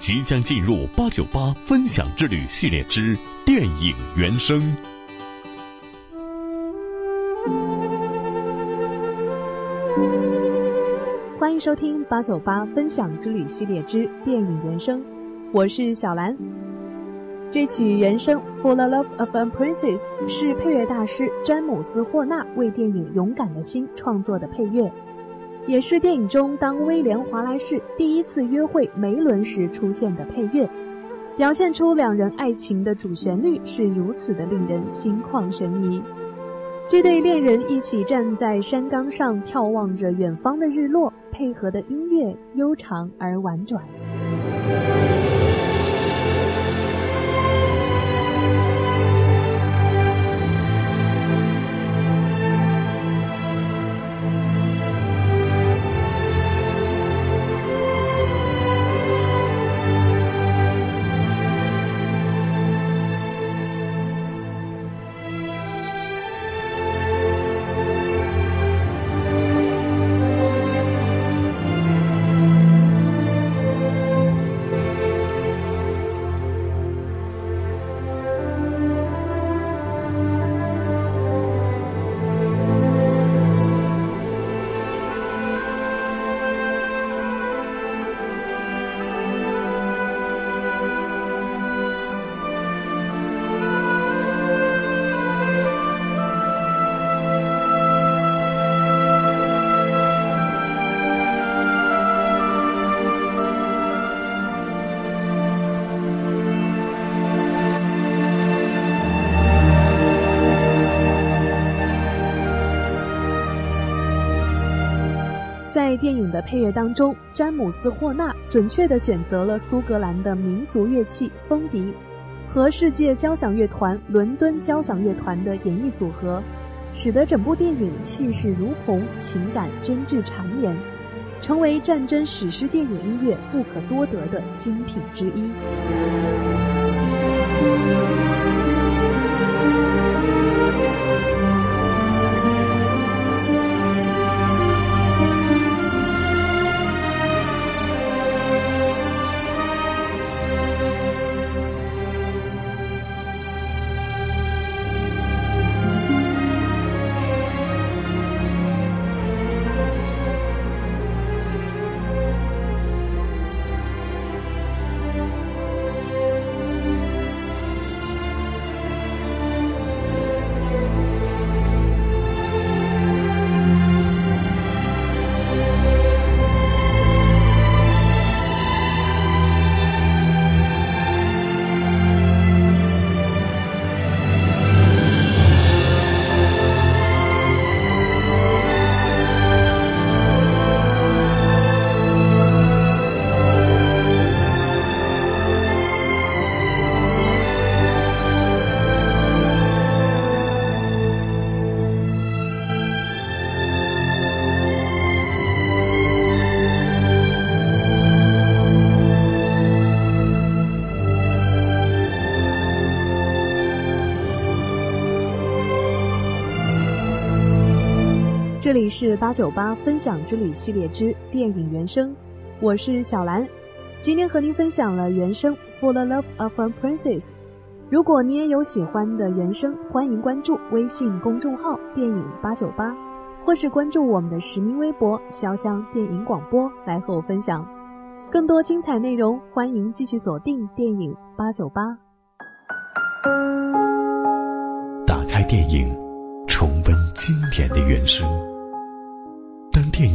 即将进入八九八分享之旅系列之电影原声。欢迎收听八九八分享之旅系列之电影原声，我是小兰。这曲原声《For the Love of a Princess》是配乐大师詹姆斯·霍纳为电影《勇敢的心》创作的配乐，也是电影中当威廉·华莱士第一次约会梅伦时出现的配乐，表现出两人爱情的主旋律是如此的令人心旷神怡。这对恋人一起站在山岗上，眺望着远方的日落，配合的音乐悠长而婉转。在电影的配乐当中，詹姆斯·霍纳准确地选择了苏格兰的民族乐器风笛，和世界交响乐团伦敦交响乐团的演绎组合，使得整部电影气势如虹，情感真挚缠绵，成为战争史诗电影音乐不可多得的精品之一。这里是八九八分享之旅系列之电影原声，我是小兰，今天和您分享了原声《For the Love of a Princess》。如果你也有喜欢的原声，欢迎关注微信公众号“电影八九八”，或是关注我们的实名微博“潇湘电影广播”来和我分享更多精彩内容。欢迎继续锁定电影八九八，打开电影，重温